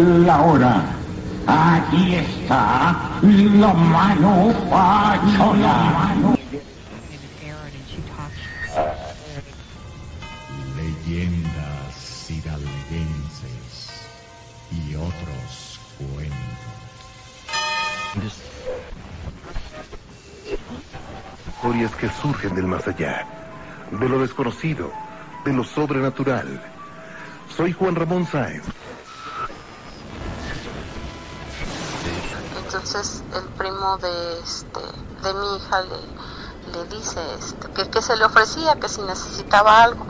La hora. Aquí está la mano pachola. Leyendas hidalguenses y otros cuentos. Historias que surgen del más allá, de lo desconocido, de lo sobrenatural. Soy Juan Ramón Sáenz. Entonces el primo de este de mi hija le, le dice este, que, se le ofrecía, que si necesitaba algo.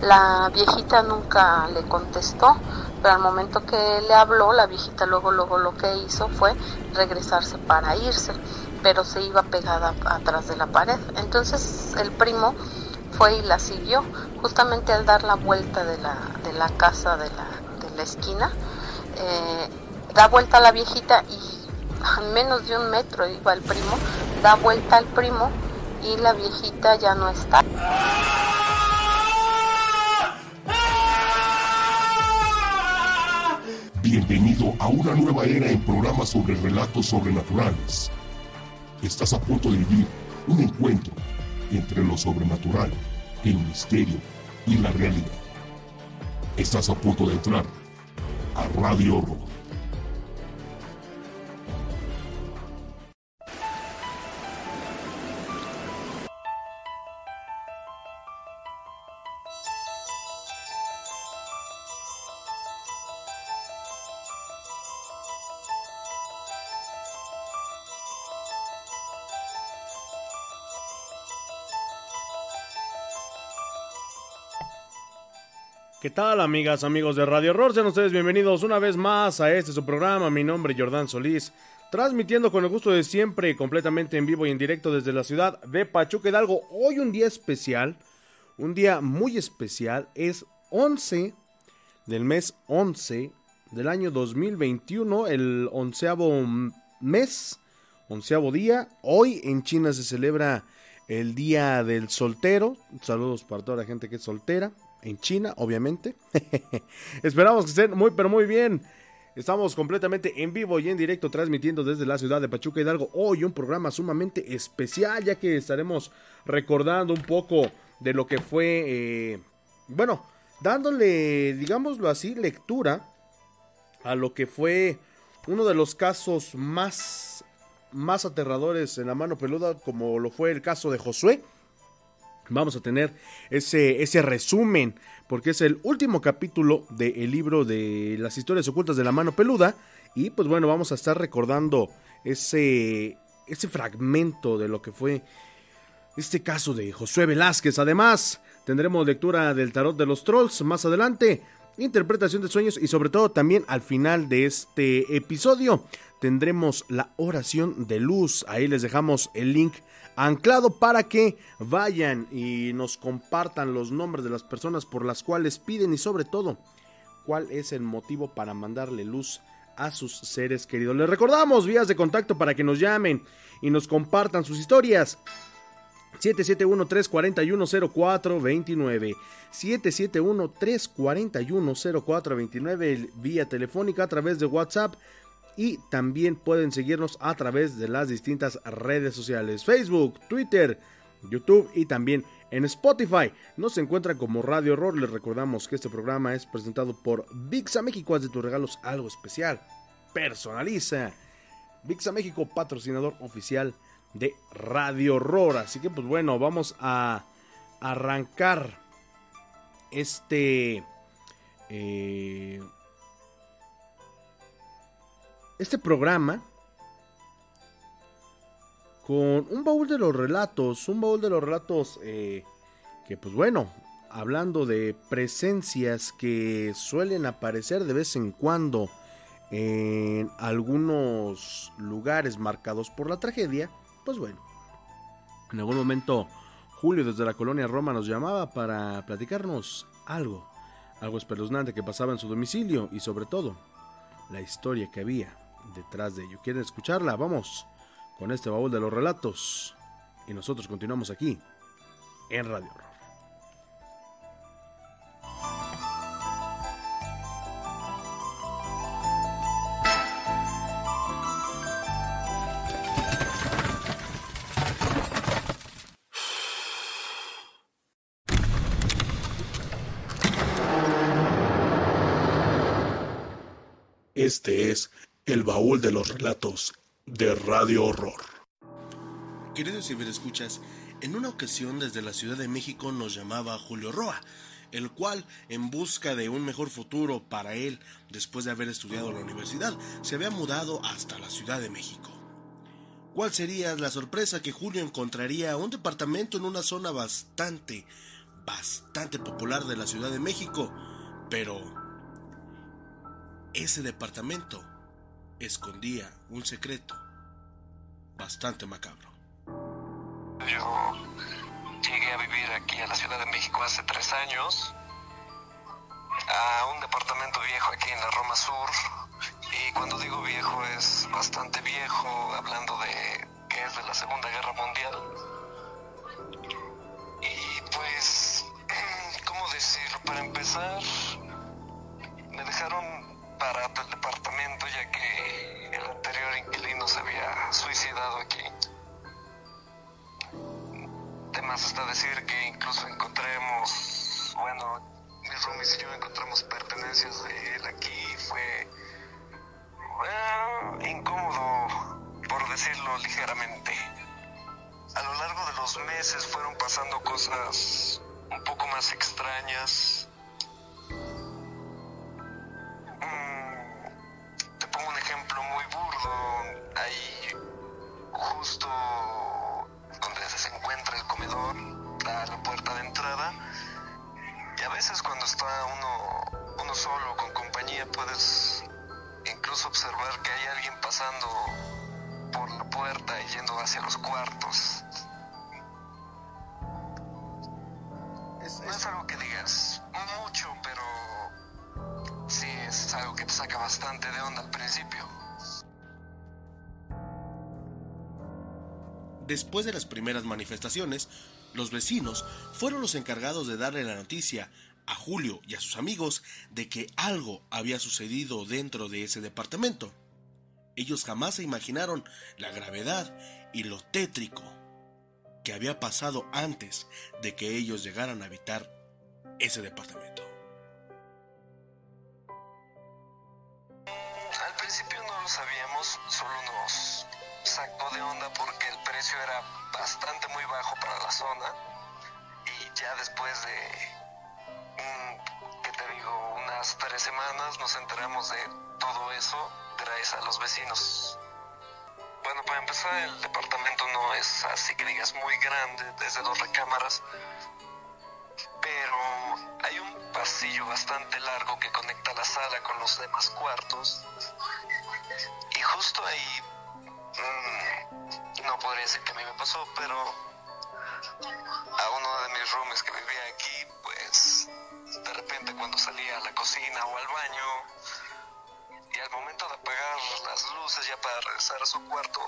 La viejita nunca le contestó, pero al momento que le habló, la viejita luego luego lo que hizo fue regresarse para irse, pero se iba pegada atrás de la pared. Entonces el primo fue y la siguió, justamente al dar la vuelta de la, de la casa de la, de la esquina, eh, da vuelta a la viejita y a menos de un metro iba el primo, da vuelta al primo y la viejita ya no está. Bienvenido a una nueva era en programas sobre relatos sobrenaturales. Estás a punto de vivir un encuentro entre lo sobrenatural, el misterio y la realidad. Estás a punto de entrar a Radio Horror. ¿Qué tal, amigas, amigos de Radio Horror? Sean ustedes bienvenidos una vez más a este su programa. Mi nombre es Jordán Solís, transmitiendo con el gusto de siempre, completamente en vivo y en directo desde la ciudad de Pachuca Hidalgo. Hoy un día especial, un día muy especial, es 11 del mes 11 del año 2021, el onceavo mes, onceavo día. Hoy en China se celebra el Día del Soltero. Saludos para toda la gente que es soltera en China, obviamente. Esperamos que estén muy, pero muy bien. Estamos completamente en vivo y en directo transmitiendo desde la ciudad de Pachuca Hidalgo. Hoy un programa sumamente especial ya que estaremos recordando un poco de lo que fue, eh, bueno, dándole, digámoslo así, lectura a lo que fue uno de los casos más, más aterradores en la mano peluda como lo fue el caso de Josué vamos a tener ese, ese resumen, porque es el último capítulo del libro de las historias ocultas de la mano peluda. Y pues bueno, vamos a estar recordando ese, ese fragmento de lo que fue este caso de Josué Velázquez. Además, tendremos lectura del tarot de los trolls más adelante, interpretación de sueños y sobre todo también al final de este episodio tendremos la oración de luz. Ahí les dejamos el link anclado para que vayan y nos compartan los nombres de las personas por las cuales piden y sobre todo cuál es el motivo para mandarle luz a sus seres queridos. Les recordamos vías de contacto para que nos llamen y nos compartan sus historias. 771-341-0429. 771-341-0429 vía telefónica a través de WhatsApp y también pueden seguirnos a través de las distintas redes sociales, Facebook, Twitter, YouTube y también en Spotify. Nos encuentran como Radio Horror. Les recordamos que este programa es presentado por VIXA México. Haz de tus regalos algo especial. Personaliza. VIXA México, patrocinador oficial de Radio Horror. Así que pues bueno, vamos a arrancar este... Eh, este programa con un baúl de los relatos, un baúl de los relatos eh, que pues bueno, hablando de presencias que suelen aparecer de vez en cuando en algunos lugares marcados por la tragedia, pues bueno, en algún momento Julio desde la colonia Roma nos llamaba para platicarnos algo, algo espeluznante que pasaba en su domicilio y sobre todo la historia que había detrás de ello. ¿Quieren escucharla? Vamos con este baúl de los relatos y nosotros continuamos aquí en Radio el baúl de los relatos de Radio Horror. Queridos ciberescuchas, en una ocasión desde la Ciudad de México nos llamaba Julio Roa, el cual, en busca de un mejor futuro para él después de haber estudiado en la universidad, se había mudado hasta la Ciudad de México. ¿Cuál sería la sorpresa que Julio encontraría un departamento en una zona bastante, bastante popular de la Ciudad de México? Pero ese departamento escondía un secreto bastante macabro. Yo llegué a vivir aquí a la Ciudad de México hace tres años, a un departamento viejo aquí en la Roma Sur, y cuando digo viejo es bastante viejo, hablando de que es de la Segunda Guerra Mundial. Y pues, ¿cómo decirlo? Para empezar, me dejaron barato aquí. Además está decir que incluso encontremos, bueno, mis roomies y yo encontramos pertenencias de él aquí. Fue bueno, incómodo, por decirlo ligeramente. A lo largo de los meses fueron pasando cosas un poco más extrañas. Primeras manifestaciones, los vecinos fueron los encargados de darle la noticia a Julio y a sus amigos de que algo había sucedido dentro de ese departamento. Ellos jamás se imaginaron la gravedad y lo tétrico que había pasado antes de que ellos llegaran a habitar ese departamento. Al principio no lo sabíamos, solo nos sacó de onda porque el precio era bastante muy bajo para la zona y ya después de, mm, ¿qué te digo? Unas tres semanas nos enteramos de todo eso gracias a los vecinos. Bueno, para empezar, el departamento no es así que digas muy grande, desde dos recámaras, pero hay un pasillo bastante largo que conecta la sala con los demás cuartos. Y justo ahí, no podría decir que a mí me pasó, pero a uno de mis roomies que vivía aquí, pues de repente cuando salía a la cocina o al baño, y al momento de apagar las luces ya para regresar a su cuarto,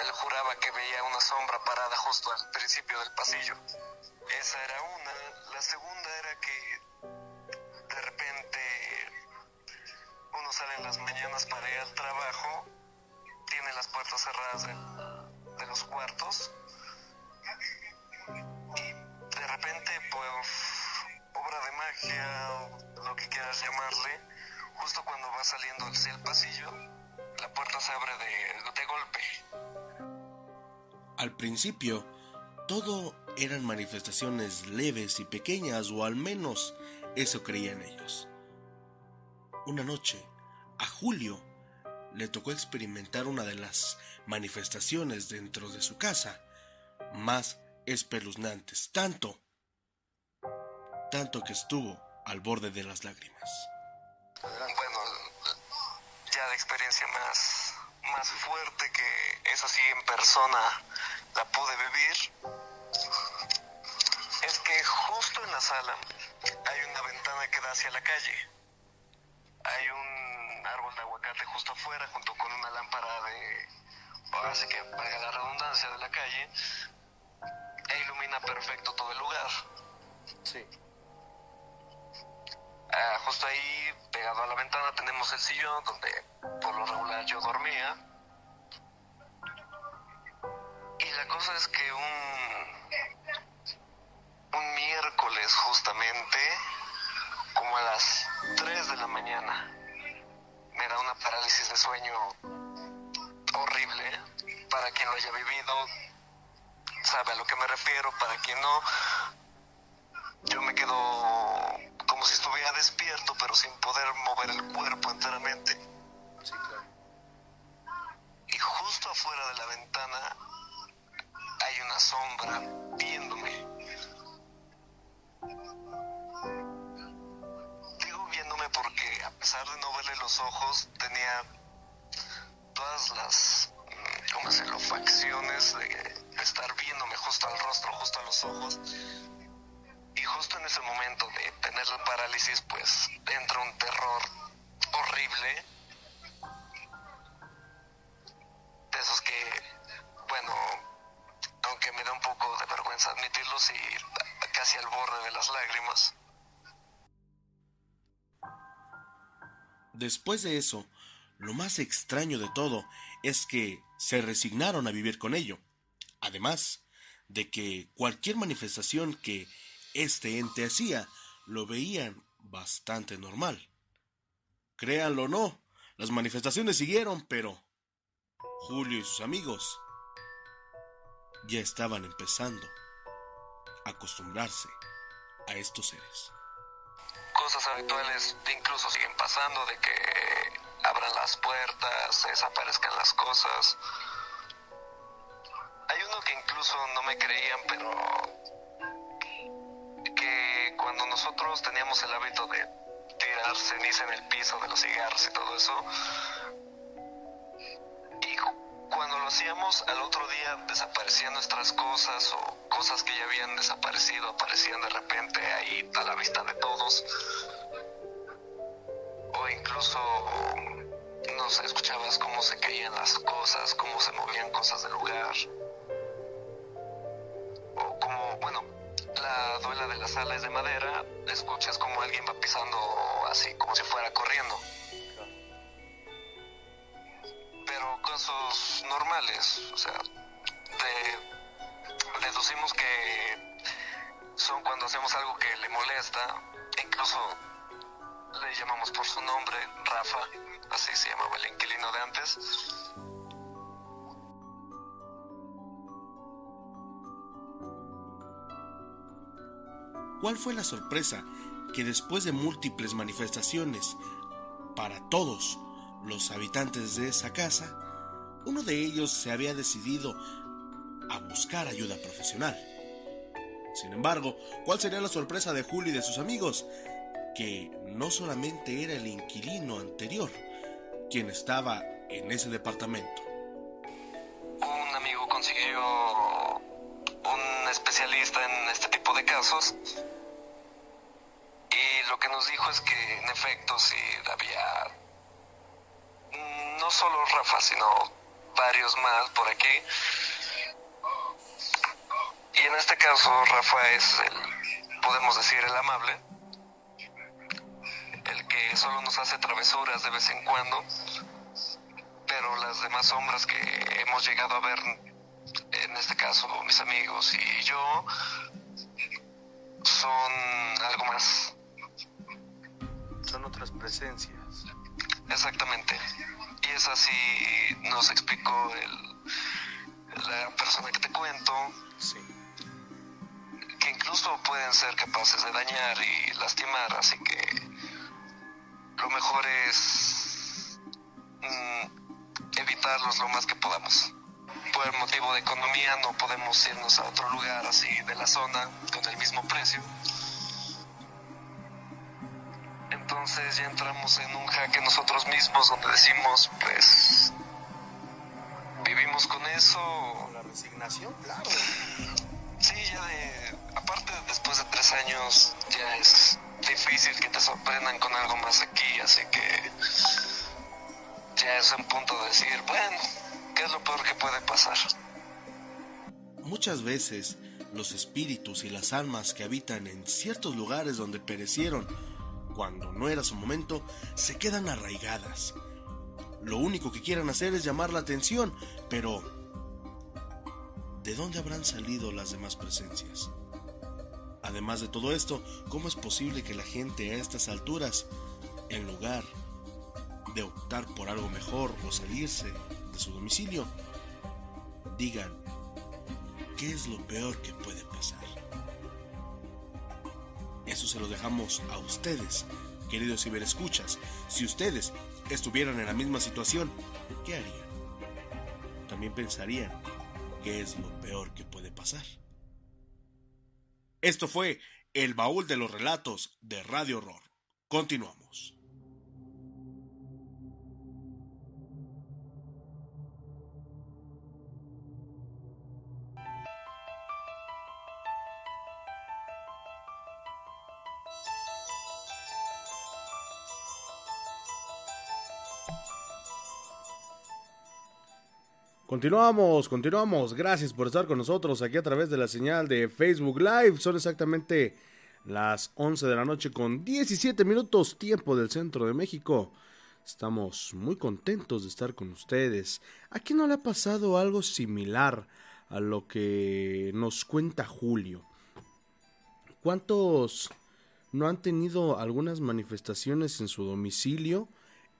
él juraba que veía una sombra parada justo al principio del pasillo. Esa era una. La segunda era que de repente uno sale en las mañanas para ir al trabajo, tiene las puertas cerradas de, de los cuartos y de repente, pues, obra de magia, lo que quieras llamarle, justo cuando va saliendo hacia el pasillo, la puerta se abre de, de golpe. Al principio, todo eran manifestaciones leves y pequeñas, o al menos eso creían ellos. Una noche, a Julio le tocó experimentar una de las manifestaciones dentro de su casa más espeluznantes, tanto, tanto que estuvo al borde de las lágrimas. Bueno, ya la experiencia más, más fuerte que es así en persona la pude vivir es que justo en la sala hay una ventana que da hacia la calle. Hay un árbol de aguacate justo afuera junto con una lámpara de, así que para la redundancia de la calle, e ilumina perfecto todo el lugar. Sí. Ah, justo ahí, pegado a la ventana, tenemos el sillón donde por lo regular yo dormía. Y la cosa es que un, un miércoles justamente, como a las 3 de la mañana, me da una parálisis de sueño horrible. Para quien lo haya vivido, sabe a lo que me refiero. Para quien no, yo me quedo como si estuviera despierto, pero sin poder mover el cuerpo enteramente. Sí, claro. Y justo afuera de la ventana hay una sombra viéndome. Porque a pesar de no verle los ojos, tenía todas las, mm, ¿cómo decirlo?, facciones de, estar viéndome justo al rostro, justo a los ojos. Y justo en ese momento de tener la parálisis, pues entra un terror horrible. De esos que, bueno, aunque me da un poco de vergüenza admitirlo, sí, casi al borde de las lágrimas. Después de eso, lo más extraño de todo es que se resignaron a vivir con ello. Además de que cualquier manifestación que este ente hacía lo veían bastante normal. Créanlo o no, las manifestaciones siguieron, pero Julio y sus amigos ya estaban empezando a acostumbrarse a estos seres. Cosas habituales incluso siguen pasando, de que abran las puertas, desaparezcan las cosas. Hay uno que incluso no me creían, pero que cuando nosotros teníamos el hábito de tirar ceniza en el piso de los cigarros y todo eso, cuando lo hacíamos al otro día desaparecían nuestras cosas o cosas que ya habían desaparecido aparecían de repente ahí a la vista de todos, o incluso no sé, escuchabas cómo se caían las cosas, cómo se movían cosas del lugar, o como, bueno, la duela de la sala es de madera, escuchas como alguien va pisando así, como si fuera corriendo. Pero normales, o sea, de- deducimos que son cuando hacemos algo que le molesta, incluso le llamamos por su nombre, Rafa, así se llamaba el inquilino de antes. ¿Cuál fue la sorpresa que después de múltiples manifestaciones para todos los habitantes de esa casa, uno de ellos se había decidido a buscar ayuda profesional? Sin embargo, ¿cuál sería la sorpresa de Julio y de sus amigos? Que no solamente era el inquilino anterior quien estaba en ese departamento. Un amigo consiguió un especialista en este tipo de casos y lo que nos dijo es que en efecto sí había no solo Rafa sino varios más por aquí y en este caso Rafa es el podemos decir el amable el que solo nos hace travesuras de vez en cuando pero las demás sombras que hemos llegado a ver en este caso mis amigos y yo son algo más Son otras presencias. Exactamente. Y es así nos explicó el, la persona que te cuento. Que incluso pueden ser capaces de dañar y lastimar, así que lo mejor es mm, adaptarlos lo más que podamos. Por el motivo de economía no podemos irnos a otro lugar así de la zona con el mismo precio. Entonces ya entramos en un jaque nosotros mismos donde decimos, pues, vivimos con eso. La resignación, claro. Sí, ya de, aparte después de tres años ya es difícil que te sorprendan con algo más aquí, así que ya es un punto de decir, bueno, ¿qué es lo peor que puede pasar? Muchas veces los espíritus y las almas que habitan en ciertos lugares donde perecieron cuando no era su momento, se quedan arraigadas. Lo único que quieren hacer es llamar la atención, pero ¿de dónde habrán salido las demás presencias? Además de todo esto, ¿cómo es posible que la gente a estas alturas, en lugar de optar por algo mejor o salirse de su domicilio, digan, ¿qué es lo peor que puede pasar? Se lo dejamos a ustedes, queridos ciberescuchas. Si ustedes estuvieran en la misma situación, ¿qué harían? También pensarían qué es lo peor que puede pasar. Esto fue El Baúl de los Relatos de Radio Horror. Continuamos. Continuamos, continuamos. Gracias por estar con nosotros aquí a través de la señal de Facebook Live. Son exactamente las 11 de la noche con 17 minutos tiempo del centro de México. Estamos muy contentos de estar con ustedes. ¿A quién no le ha pasado algo similar a lo que nos cuenta Julio? ¿Cuántos no han tenido algunas manifestaciones en su domicilio?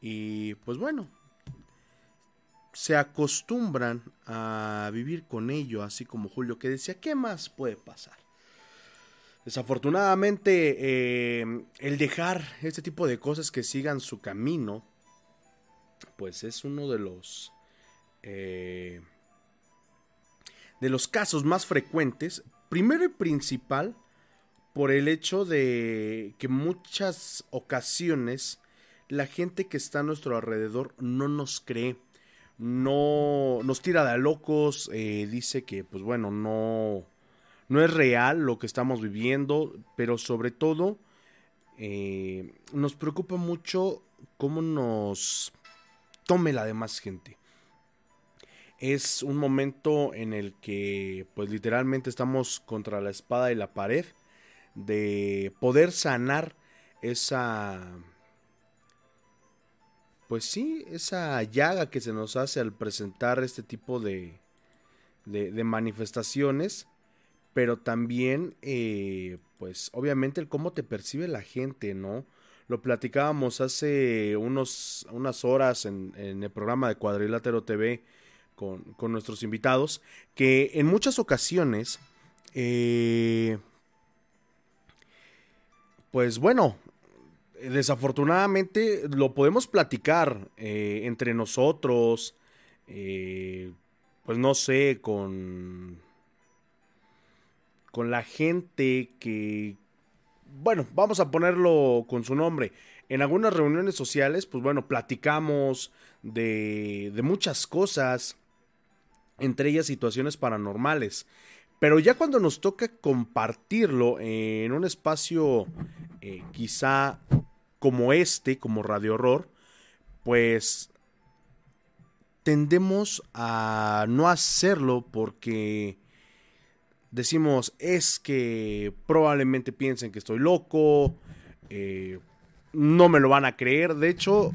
Y pues bueno, se acostumbran a vivir con ello, así como Julio que decía, ¿qué más puede pasar? Desafortunadamente, eh, el dejar este tipo de cosas que sigan su camino, pues es uno de los eh, de los casos más frecuentes. Primero y principal, por el hecho de que muchas ocasiones la gente que está a nuestro alrededor no nos cree no nos tira de locos, eh, dice que pues bueno, no, no es real lo que estamos viviendo, pero sobre todo eh, nos preocupa mucho cómo nos tome la demás gente. Es un momento en el que pues literalmente estamos contra la espada y la pared de poder sanar esa pues sí, esa llaga que se nos hace al presentar este tipo de, de, manifestaciones, pero también, eh, pues obviamente el cómo te percibe la gente, ¿no? Lo platicábamos hace unos, unas horas en, el programa de Cuadrilátero TV con, con, nuestros invitados, que en muchas ocasiones, eh, pues bueno, desafortunadamente lo podemos platicar eh, entre nosotros, eh, pues no sé, con, con la gente que, bueno, vamos a ponerlo con su nombre. En algunas reuniones sociales, pues bueno, platicamos de, de muchas cosas, entre ellas situaciones paranormales. Pero ya cuando nos toca compartirlo en un espacio eh, quizá como este, como Radio Horror, pues tendemos a no hacerlo porque decimos es que probablemente piensen que estoy loco, eh, no me lo van a creer, de hecho,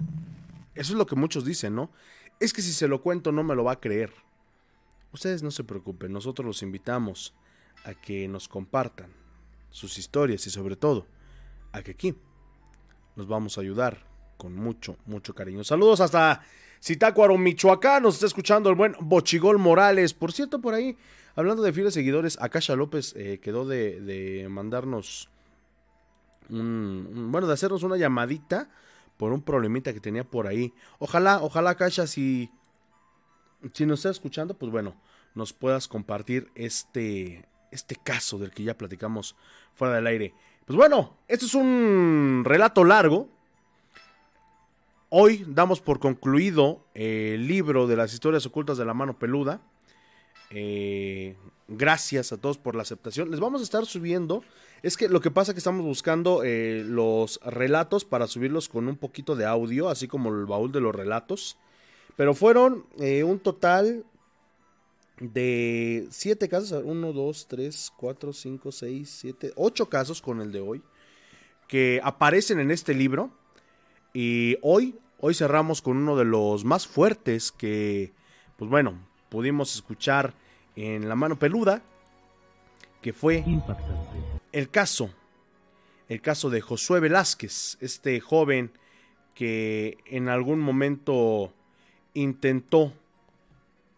eso es lo que muchos dicen, ¿no? Es que si se lo cuento no me lo va a creer. Ustedes no se preocupen, nosotros los invitamos a que nos compartan sus historias y sobre todo a que aquí nos vamos a ayudar con mucho, mucho cariño. Saludos hasta Zitácuaro, Michoacán. Nos está escuchando el buen Bochigol Morales. Por cierto, por ahí, hablando de fieles seguidores, Akasha López eh, quedó de, mandarnos un, bueno, de hacernos una llamadita por un problemita que tenía por ahí. Ojalá, ojalá, Akasha, si, si nos está escuchando, pues bueno, nos puedas compartir este, este caso del que ya platicamos fuera del aire. Pues bueno, este es un relato largo. Hoy damos por concluido el libro de las historias ocultas de la mano peluda. Eh, gracias a todos por la aceptación. Les vamos a estar subiendo. Es que lo que pasa es que estamos buscando eh, los relatos para subirlos con un poquito de audio, así como el baúl de los relatos. Pero fueron eh, un total de 7 casos. 1, 2, 3, 4, 5, 6, 7, 8 casos con el de hoy. Que aparecen en este libro. Y hoy, hoy cerramos con uno de los más fuertes que, pues bueno, pudimos escuchar en La Mano Peluda, que fue el caso, el caso de Josué Velázquez, este joven que en algún momento intentó,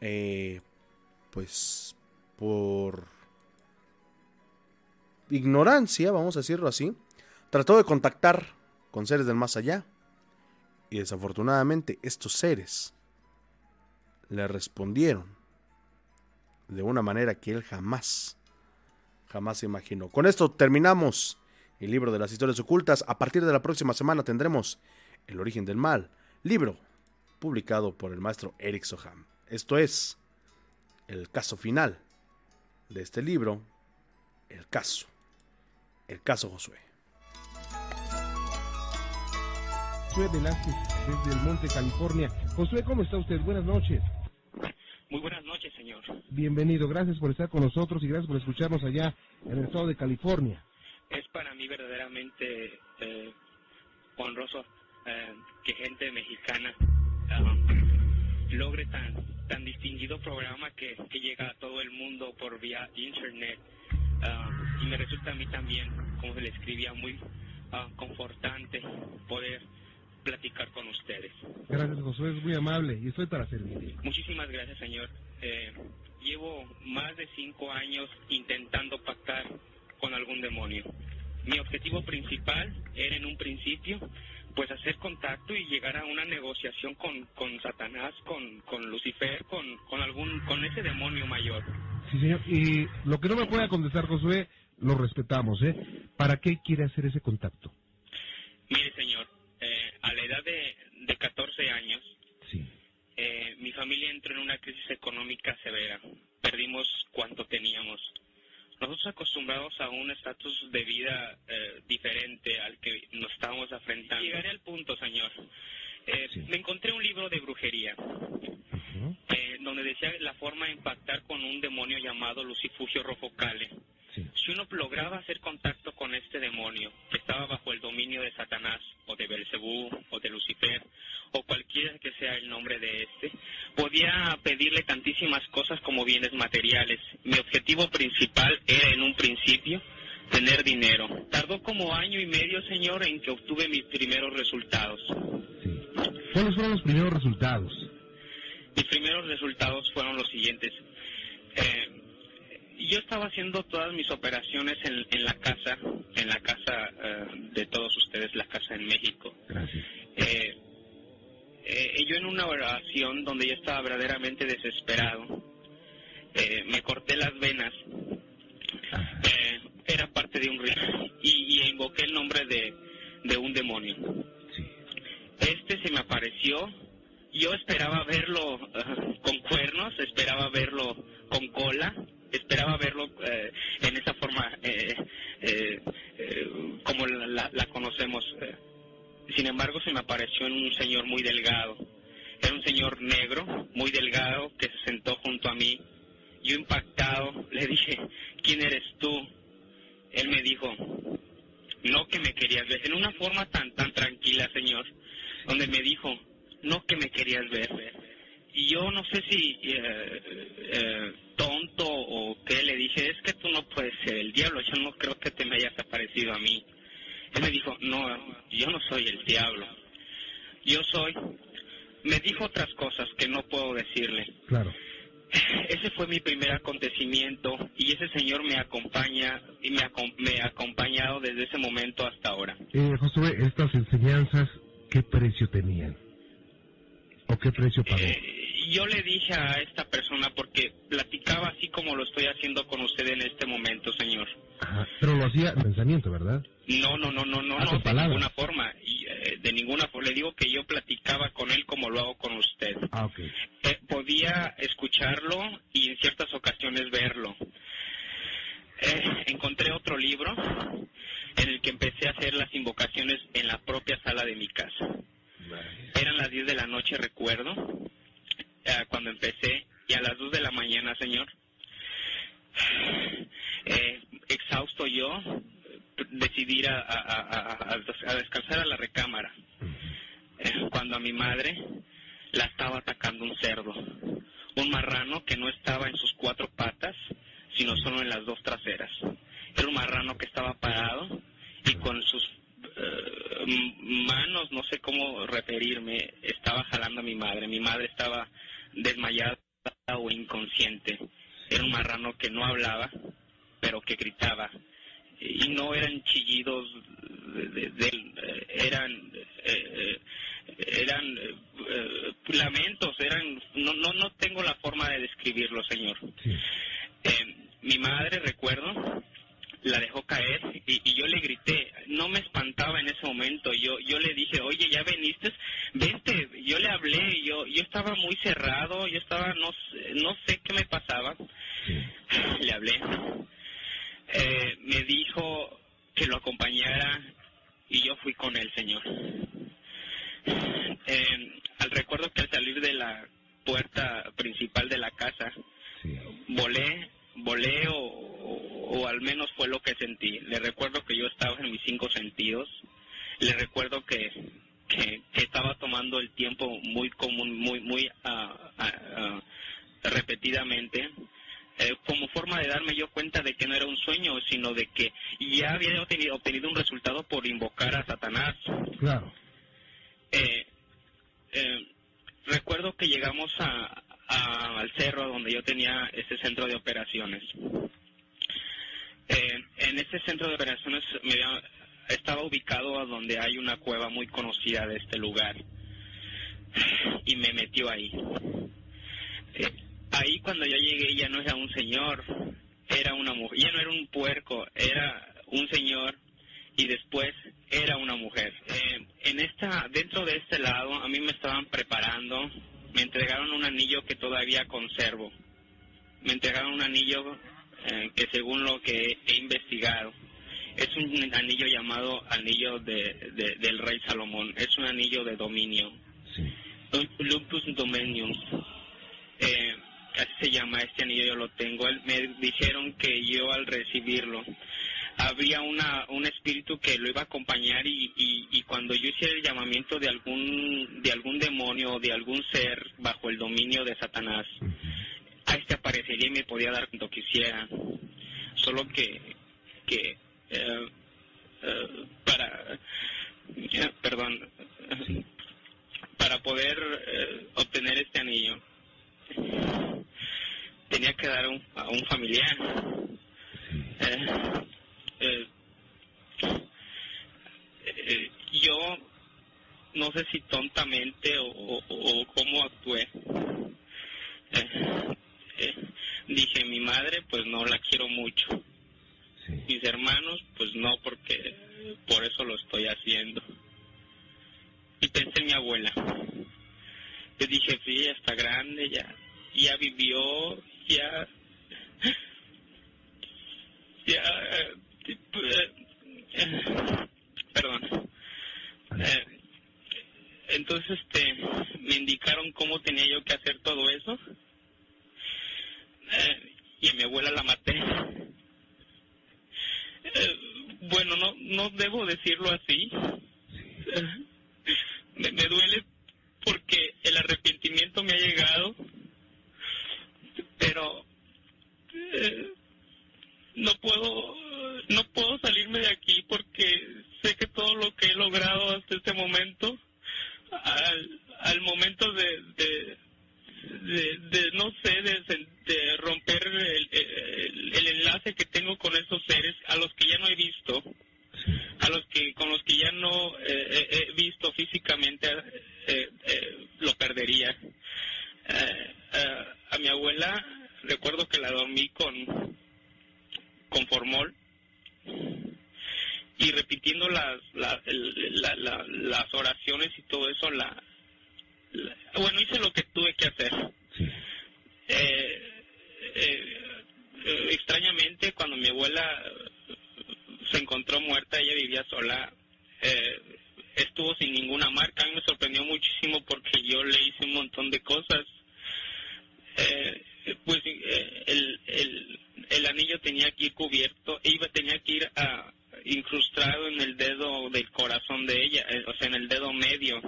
eh, pues por ignorancia, vamos a decirlo así, trató de contactar con seres del más allá. Y desafortunadamente estos seres le respondieron de una manera que él jamás, jamás imaginó. Con esto terminamos el libro de las historias ocultas. A partir de la próxima semana tendremos El origen del mal, libro publicado por el maestro Eric Soham. Esto es el caso final de este libro, el caso, el caso Josué. Josué Velázquez, desde el Monte, California. Josué, ¿cómo está usted? Buenas noches. Muy buenas noches, señor. Bienvenido, gracias por estar con nosotros y gracias por escucharnos allá en el estado de California. Es para mí verdaderamente eh, honroso eh, que gente mexicana uh, logre tan tan distinguido programa que, que, llega a todo el mundo por vía internet uh, y me resulta a mí también, como se le escribía, muy uh, confortante poder platicar con ustedes. Gracias, Josué, es muy amable y estoy para servirle. Muchísimas gracias, señor. Eh, llevo más de cinco años intentando pactar con algún demonio. Mi objetivo principal era en un principio pues hacer contacto y llegar a una negociación con, con Satanás, con, con Lucifer, con, con algún con ese demonio mayor. Sí, señor. Y lo que no me pueda contestar, Josué, lo respetamos, ¿eh? ¿Para qué quiere hacer ese contacto? Mire, señor, eh, a la edad de, de 14 años, sí. eh, mi familia entró en una crisis económica severa. Perdimos cuanto teníamos. Nosotros acostumbrados a un estatus de vida eh, diferente al que nos estábamos afrontando. Llegaré al punto, señor. Eh, sí. Me encontré un libro de brujería, uh -huh. eh, donde decía la forma de impactar con un demonio llamado Lucifugio Rofocale. Si uno lograba hacer contacto con este demonio, que estaba bajo el dominio de Satanás, o de Belcebú, o de Lucifer, o cualquiera que sea el nombre de este, podía pedirle tantísimas cosas como bienes materiales. Mi objetivo principal era en un principio tener dinero. Tardó como año y medio, señor, en que obtuve mis primeros resultados. Sí. ¿Cuáles fueron los primeros resultados? Mis primeros resultados fueron los siguientes. Eh, yo estaba haciendo todas mis operaciones en, en la casa, en la casa uh, de todos ustedes, la casa en México. Gracias. Eh, eh, yo en una oración donde yo estaba verdaderamente desesperado, eh, me corté las venas, eh, era parte de un rito, y, y, invoqué el nombre de, de un demonio. Sí. Este se me apareció, yo esperaba verlo uh, con cuernos, esperaba verlo con cola, esperaba verlo eh, en esa forma eh, eh, como la, la, la conocemos. Sin embargo, se me apareció en un señor muy delgado. Era un señor negro, muy delgado, que se sentó junto a mí. Yo impactado le dije, ¿quién eres tú? Él me dijo, no que me querías ver. En una forma tan, tan tranquila, señor, donde me dijo, no que me querías ver. Y yo no sé si eh, eh, tonto o qué le dije, es que tú no puedes ser el diablo, yo no creo que te me hayas aparecido a mí. Él me dijo, no, yo no soy el diablo. Yo soy... Me dijo otras cosas que no puedo decirle. Claro. Ese fue mi primer acontecimiento y ese señor me acompaña y me, me ha acompañado desde ese momento hasta ahora. Eh, Josué, estas enseñanzas, ¿qué precio tenían? ¿O qué precio pagó? Eh, yo le dije a esta persona porque platicaba así como lo estoy haciendo con usted en este momento, señor. Ajá. Pero lo hacía en pensamiento, ¿verdad? No, no, no, no, no, Ah, no, de ninguna forma, y, eh, de ninguna forma. Le digo que yo platicaba con él como lo hago con usted. Ah, ok. Eh, podía escucharlo y en ciertas ocasiones verlo. Eh, encontré otro libro en el que empecé a hacer las invocaciones en la propia sala de mi casa. Eran las 10 de la noche, recuerdo, eh, cuando empecé, y a las 2 de la mañana, señor, eh, exhausto yo, decidí ir a, a- a- a- a descansar a la recámara, cuando a mi madre la estaba atacando un cerdo, un marrano que no estaba en sus cuatro patas, sino solo en las dos traseras. Era un marrano que estaba parado y con sus eh, manos, no sé cómo referirme, estaba jalando a mi madre. Mi madre estaba desmayada o inconsciente. Era un marrano que no hablaba, pero que gritaba. Y no eran chillidos, de- de- eh, eran eh, eh, eran eh, lamentos, eran no, no no tengo la forma de describirlo, señor. Eh, mi madre, recuerdo, la dejó caer y, y yo le grité, no me espantaba en ese momento, yo yo le dije, oye, ya veniste, vente, yo le hablé, yo yo estaba muy cerrado, yo estaba, no, no sé qué me pasaba, le hablé, Eh, me dijo que lo acompañara y yo fui con él, señor. Eh, al recuerdo que al salir de la puerta principal de la casa, volé, volé o, o- o al menos fue lo que sentí. Le recuerdo que yo estaba en mis cinco sentidos. Le recuerdo que, que, que estaba tomando el tiempo muy común, muy, muy ah, repetidamente. eh, como forma de darme yo cuenta de que no era un sueño, sino de que ya había obtenido, obtenido un resultado por invocar a Satanás. Claro. Eh, eh, recuerdo que llegamos a, a- al cerro donde yo tenía ese centro de operaciones. Eh, en ese centro de operaciones me había- estaba ubicado a donde hay una cueva muy conocida de este lugar y me metió ahí. Eh, ahí cuando yo llegué ya no era un señor, era una mujer, ya no era un puerco, era un señor y después era una mujer. Eh, en esta, dentro de este lado, a mí me estaban preparando, me entregaron un anillo que todavía conservo. Me entregaron un anillo eh, que según lo que he investigado, es un anillo llamado anillo de, de- del rey Salomón, es un anillo de dominio. Un Lupus Dominium. Eh, así se llama este anillo, yo lo tengo. Me dijeron que yo al recibirlo habría una, un espíritu que lo iba a acompañar y, y, y cuando yo hiciera el llamamiento de algún, de algún demonio o de algún ser bajo el dominio de Satanás, a este aparecería y me podía dar cuando quisiera. Solo que, que eh, eh, para, perdón, para poder eh, obtener este anillo, tenía que dar un- a un familiar. Eh, eh, yo no sé si tontamente o, o, o cómo actué. Eh, eh, dije, mi madre pues no la quiero mucho. Mis hermanos pues no porque por eso lo estoy haciendo. Y pensé en mi abuela. Yo dije, sí, ya está grande, ya, ya vivió, ya, ya, eh, perdón. Eh, entonces, este, me indicaron cómo tenía yo que hacer todo eso. Eh, y a mi abuela la maté. Bueno, no, no debo decirlo así. Me, duele porque el arrepentimiento me ha llegado, pero no puedo no puedo salirme de aquí porque sé que todo lo que he logrado hasta este momento, al, al momento de, de, no sé, de, romper el, enlace que tengo con esos seres a los que ya no he visto, a los que con los que ya no eh, eh, he visto físicamente, eh, lo perdería. a mi abuela recuerdo que la dormí con con formol y repitiendo las las, la, la, las oraciones y todo eso la, bueno hice lo que tuve que hacer. Eh, eh, eh, extrañamente cuando mi abuela eh, se encontró muerta ella vivía sola eh, estuvo sin ninguna marca. A mí me sorprendió muchísimo porque yo le hice un montón de cosas. Eh, pues eh, el, el, el anillo tenía que ir cubierto, iba tenía que ir ah, incrustado en el dedo del corazón de ella, eh, o sea, en el dedo medio.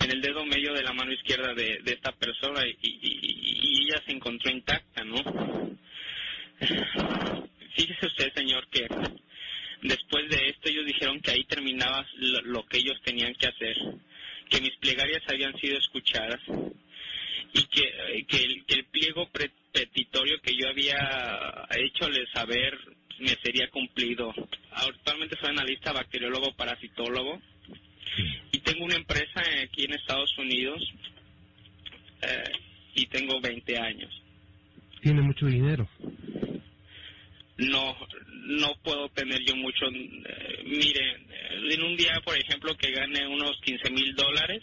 En el dedo medio de la mano izquierda de, de esta persona y, y- y- y ella se encontró intacta, ¿no? Fíjese usted, señor, que después de esto ellos dijeron que ahí terminaba lo, lo que ellos tenían que hacer, que mis plegarias habían sido escuchadas y que, eh, que, el, que el pliego petitorio que yo había hecholes saber me sería cumplido. Actualmente soy analista bacteriólogo parasitólogo y tengo una empresa aquí en Estados Unidos eh, y tengo 20 años. Tiene mucho dinero. no no puedo tener yo mucho eh, mire eh, en un día por ejemplo que gane unos 15 mil dólares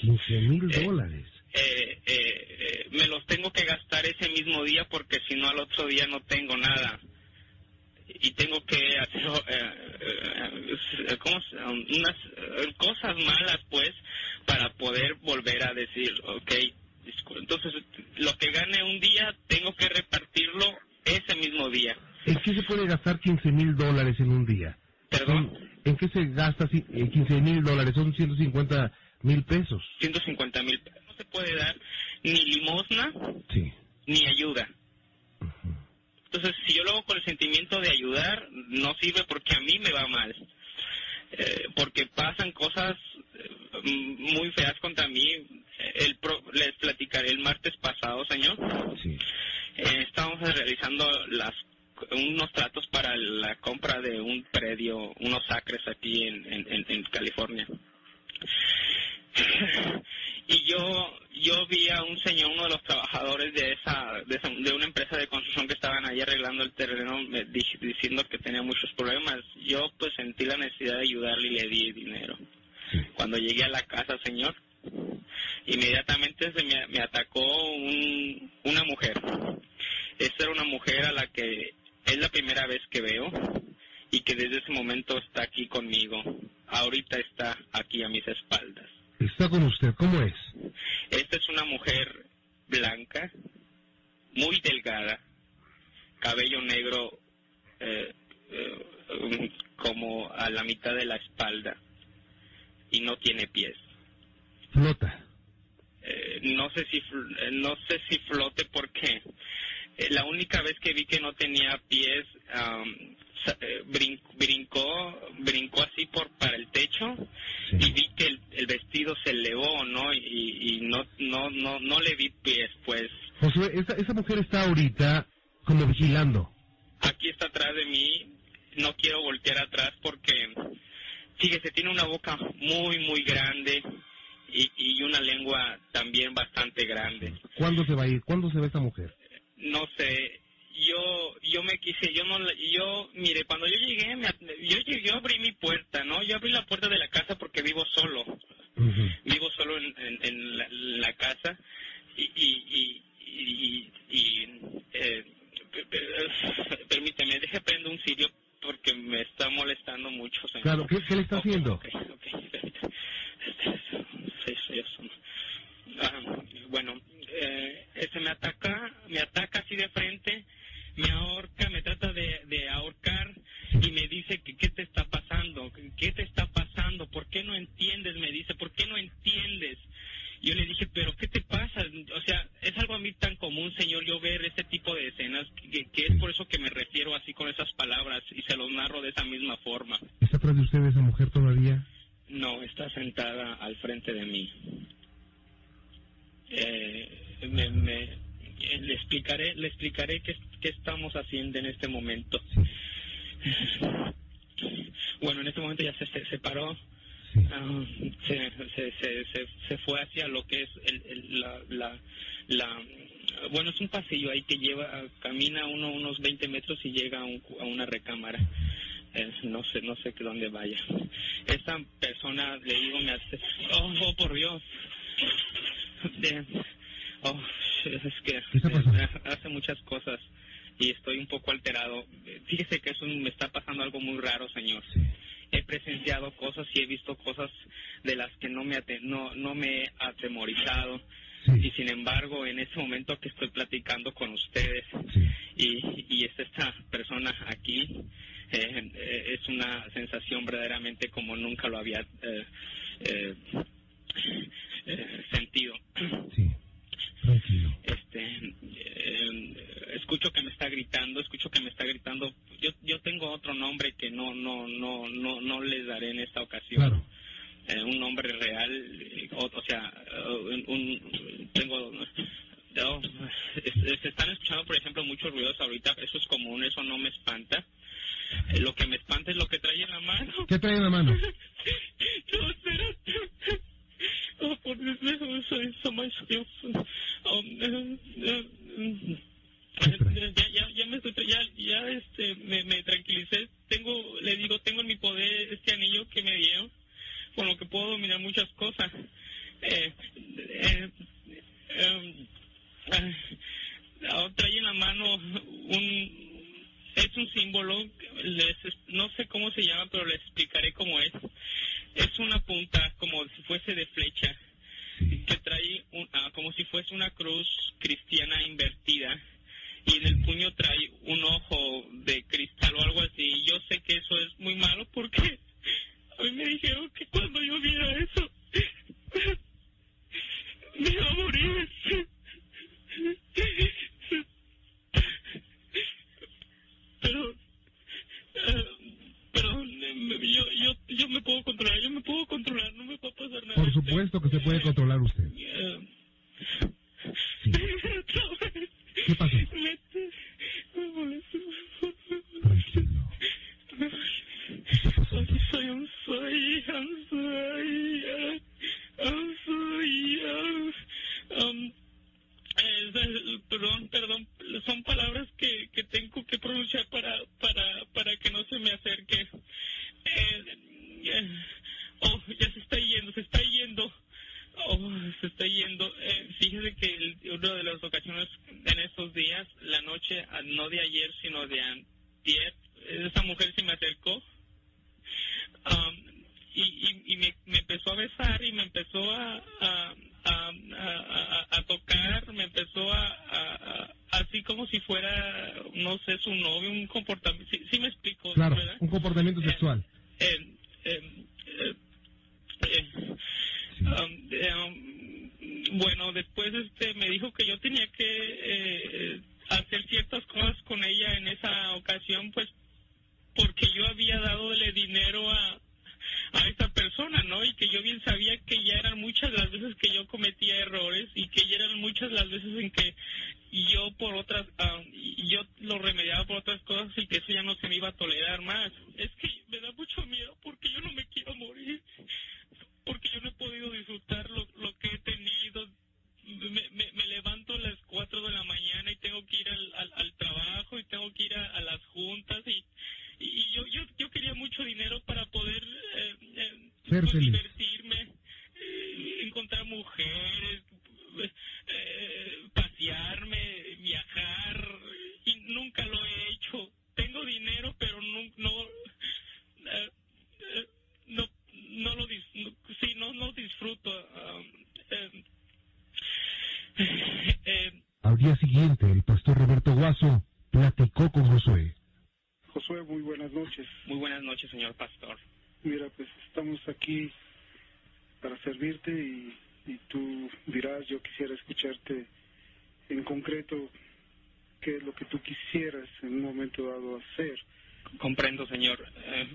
15 mil dólares. Eh, eh, eh, me los tengo que gastar ese mismo día porque si no al otro día no tengo nada y tengo que hacer eh, eh, ¿cómo se- unas eh, cosas malas pues para poder volver a decir ok entonces lo que gane un día tengo que repartirlo ese mismo día ¿En qué se puede gastar 15 mil dólares en un día? Perdón. ¿En qué se gasta si- eh, 15 mil dólares? Son 150 mil pesos. 150 mil se puede dar ni limosna Sí. ni ayuda. Entonces, si yo lo hago con el sentimiento de ayudar, no sirve porque a mí me va mal. Eh, porque pasan cosas eh, muy feas contra mí. El pro- les platicaré el martes pasado, señor. Eh, estábamos realizando las unos tratos para la compra de un predio, unos acres aquí en, en, en- en California. Y yo yo vi a un señor, uno de los trabajadores de esa, de, esa- de una empresa de construcción que estaban ahí arreglando el terreno, me diciendo que tenía muchos problemas. Yo pues sentí la necesidad de ayudarle y le di dinero. Cuando llegué a la casa, señor, inmediatamente se me, me atacó un- una mujer. Esta era una mujer a la que es la primera vez que veo y que desde ese momento está aquí conmigo. Ahorita está aquí a mis espaldas. Está con usted. ¿Cómo es? Esta es una mujer blanca, muy delgada, cabello negro eh, eh, um, como a la mitad de la espalda y no tiene pies. Flota. Eh, no sé si eh, no sé si flote porque la única vez que vi que no tenía pies eh, brin- brincó brincó así por para el techo y vi que el, el vestido se elevó no y, y no no no no le vi pies pues Josué, esa, esa mujer está ahorita como vigilando. aquí está atrás de mí no quiero voltear atrás porque fíjese tiene una boca muy muy grande y, y una llegua también bastante grande ¿Cuándo se va a ir? ¿Cuándo se va esa mujer? no sé yo yo me quise yo no la- yo mire cuando yo llegué me yo yo abrí mi puerta no yo abrí la puerta de la casa porque vivo solo vivo solo en, en- en la, en la casa y y y, y- y, eh, pe- permíteme deje prendo un cirio porque me está molestando mucho señor. Claro, ¿qué, qué le está haciendo? Ok, ok, permítame. Sí, sí, eso no. Ah, bueno, eh, este me ataca, me ataca así de frente, me ahorca, me trata de, de ahorcar y me dice que qué te está pasando, que qué te está pasando, por qué no entiendes, me dice, por qué no entiendes. Yo le dije, pero ¿qué te pasa? O sea, es algo a mí tan común, señor, yo ver este tipo de escenas, que, que es por eso que me refiero así con esas palabras y se los narro de esa misma forma. ¿Está atrás de usted esa mujer todavía? No, está sentada al frente de mí. Eh, me, me- eh, le explicaré, le explicaré qué, qué estamos haciendo en este momento. Bueno, en este momento ya se, se separó. Ah, se, se, se, se, se fue hacia lo que es el, el- la, la, la- Bueno, es un pasillo ahí que lleva, camina uno unos 20 metros y llega a, un a una recámara. Eh, no sé, no sé dónde vaya. Esta persona, le digo, me hace, oh, oh, por Dios. De- oh, es que eh, hace muchas cosas y estoy un poco alterado. Fíjese que eso me está pasando algo muy raro, señor. He presenciado cosas y he visto cosas de las que no me, ate- no, no me he atemorizado. Y sin embargo, en este momento que estoy platicando con ustedes y, y es esta persona aquí, eh, eh, es una sensación verdaderamente como nunca lo había eh, eh, eh, Este, eh, escucho que me está gritando, escucho que me está gritando. Yo, yo tengo otro nombre que no, no, no, no, no les daré en esta ocasión. Eh, un nombre real, o, o sea, eh, un, un- tengo, no, se están escuchando, por ejemplo, muchos ruidos ahorita. Eso es común, eso no me espanta. Eh, lo que me espanta es lo que trae en la mano. ¿Qué trae en la mano? No, espérate. Oh, por eso, maestro Dios. Oh, eh, eh, eh, ya, ya, ya me ya, ya, este, me, me tranquilicé. Tengo, le digo, tengo en mi poder este anillo que me dieron, con lo que puedo dominar muchas cosas. Eh, eh, eh, ah, trae en la mano un, es un símbolo, les, no sé cómo se llama, pero les explicaré cómo es. Es una punta como si fuese de flecha, que trae un- ah, como si fuese una cruz cristiana invertida, y en el puño trae un ojo de cristal o algo así. Yo sé que eso es muy malo porque a mí me dijeron que cuando yo viera eso, me iba a morir. Pero, eh, pero eh, yo, yo, yo me puedo controlar, yo me puedo controlar, no me va a pasar nada. Por supuesto que se puede controlar usted. Eh, ¿Qué pasó? me- me molesta. Soy un soy, I'm sorry, uh, I'm sorry, uh, um, eh, eh, perdón, perdón, son palabras que, que tengo que pronunciar para, para, para que no se me acerque. Eh, eh, oh, ya se está yendo, se está yendo. Oh, se está yendo. Eh, fíjese que el- una de las ocasiones en estos días, la noche, ah, no de ayer, sino de antier, esa mujer se me acercó um, y, y, y me, me empezó a besar y me empezó a, a, a, a- a- a tocar, me empezó a, a- a- así como si fuera, no sé, su novio, un comportamiento. Sí, sí me explico, Claro, ¿verdad? un comportamiento sexual. Eh, eh, eh, eh, um, eh, um, bueno, después este me dijo que yo tenía que eh, hacer ciertas cosas con ella en esa ocasión, pues porque yo había dadole dinero a, a esa persona, ¿no? Y que yo bien sabía que ya eran muchas las veces que yo cometía errores y que ya eran muchas las veces en que yo por otras, ah, y yo lo remediaba por otras cosas y que eso ya no se me iba a tolerar más. Es que me da mucho miedo porque yo no me quiero morir, porque yo no he podido disfrutar lo, lo que he tenido. Me, me- levanto a las 4 de la mañana y tengo que ir al, al, trabajo y tengo que ir a, a las juntas y, y yo, yo, yo quería mucho dinero para poder eh, eh, feliz. divertirme, eh, encontrar mujeres, eh, pasearme, viajar y nunca lo he hecho. Tengo dinero, pero no, no, eh, eh, no, no lo dis, no, sí, no, no disfruto. um, eh, eh, Al día siguiente, el pastor Roberto Guaso platicó con Josué. Josué, muy buenas noches. muy buenas noches, señor pastor. Mira, pues estamos aquí para servirte y, y tú dirás, yo quisiera escucharte en concreto qué es lo que tú quisieras en un momento dado hacer. Comprendo, señor. Eh,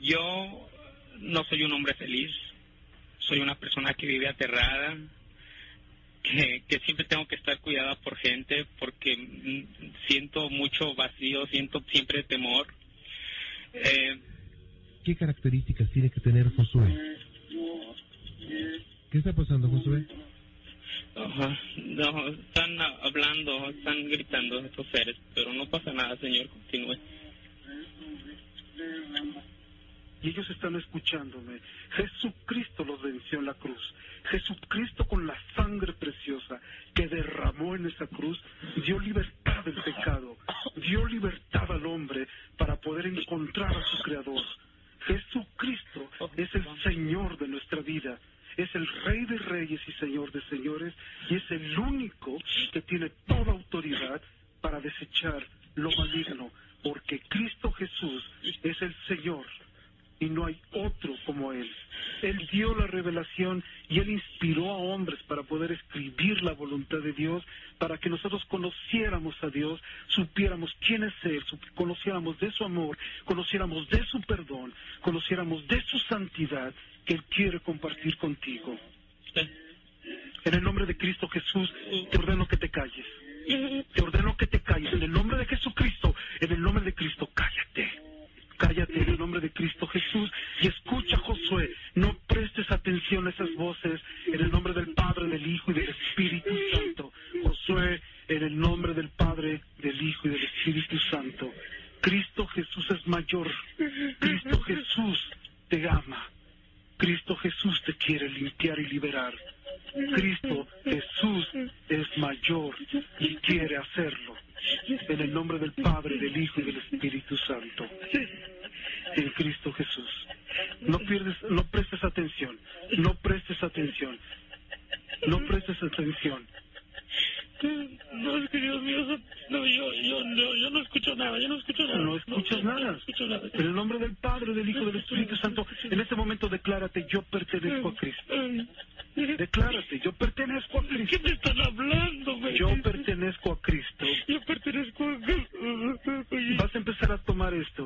yo no soy un hombre feliz. Soy una persona que vive aterrada, que, que siempre tengo que estar cuidada por gente porque mm, siento mucho vacío, siento siempre temor. Eh, ¿Qué características tiene que tener Josué? ¿Qué está pasando, Josué? ajá, no, están hablando, están gritando estos seres, pero no pasa nada, señor, continúe. y ellos están escuchándome. Jesucristo los venció en la cruz. Jesucristo con la sangre preciosa que derramó en esa cruz dio libertad del pecado, dio libertad al hombre para poder encontrar a su Creador. Jesucristo es el Señor de nuestra vida, es el Rey de Reyes y Señor de Señores y es el único que tiene toda autoridad para desechar lo maligno, porque Cristo Jesús es el Señor y no hay otro como Él. Él dio la revelación y Él inspiró a hombres para poder escribir la voluntad de Dios, para que nosotros conociéramos a Dios, supiéramos quién es Él, conociéramos de su amor, conociéramos de su perdón, conociéramos de su santidad que Él quiere compartir contigo. En el nombre de Cristo Jesús, te ordeno que te calles. Te ordeno que te calles. En el nombre de Jesucristo, en el nombre de Cristo, cállate. Cállate en el nombre de Cristo Jesús y escucha, Josué. No prestes atención a esas voces en el nombre del Padre, del Hijo y del Espíritu Santo. Josué, en el nombre del Padre, del Hijo y del Espíritu Santo. Cristo Jesús es mayor. Cristo Jesús te ama. Cristo Jesús te quiere limpiar y liberar. Cristo Jesús es mayor y quiere hacerlo. En el nombre del Padre, del Hijo y del Espíritu Santo. En Cristo Jesús. No pierdes, no prestes atención. No prestes atención. No prestes atención. No, es que Dios mío, no, yo, yo, no, yo no escucho nada, yo no escucho nada. No escuchas nada. No escucho nada. En el nombre del Padre, del Hijo y del Espíritu Santo, en este momento declárate, yo pertenezco a Cristo. Declárate, yo pertenezco a Cristo. ¿Qué me están hablando, güey? Yo pertenezco a Cristo. Yo pertenezco a... Vas a empezar a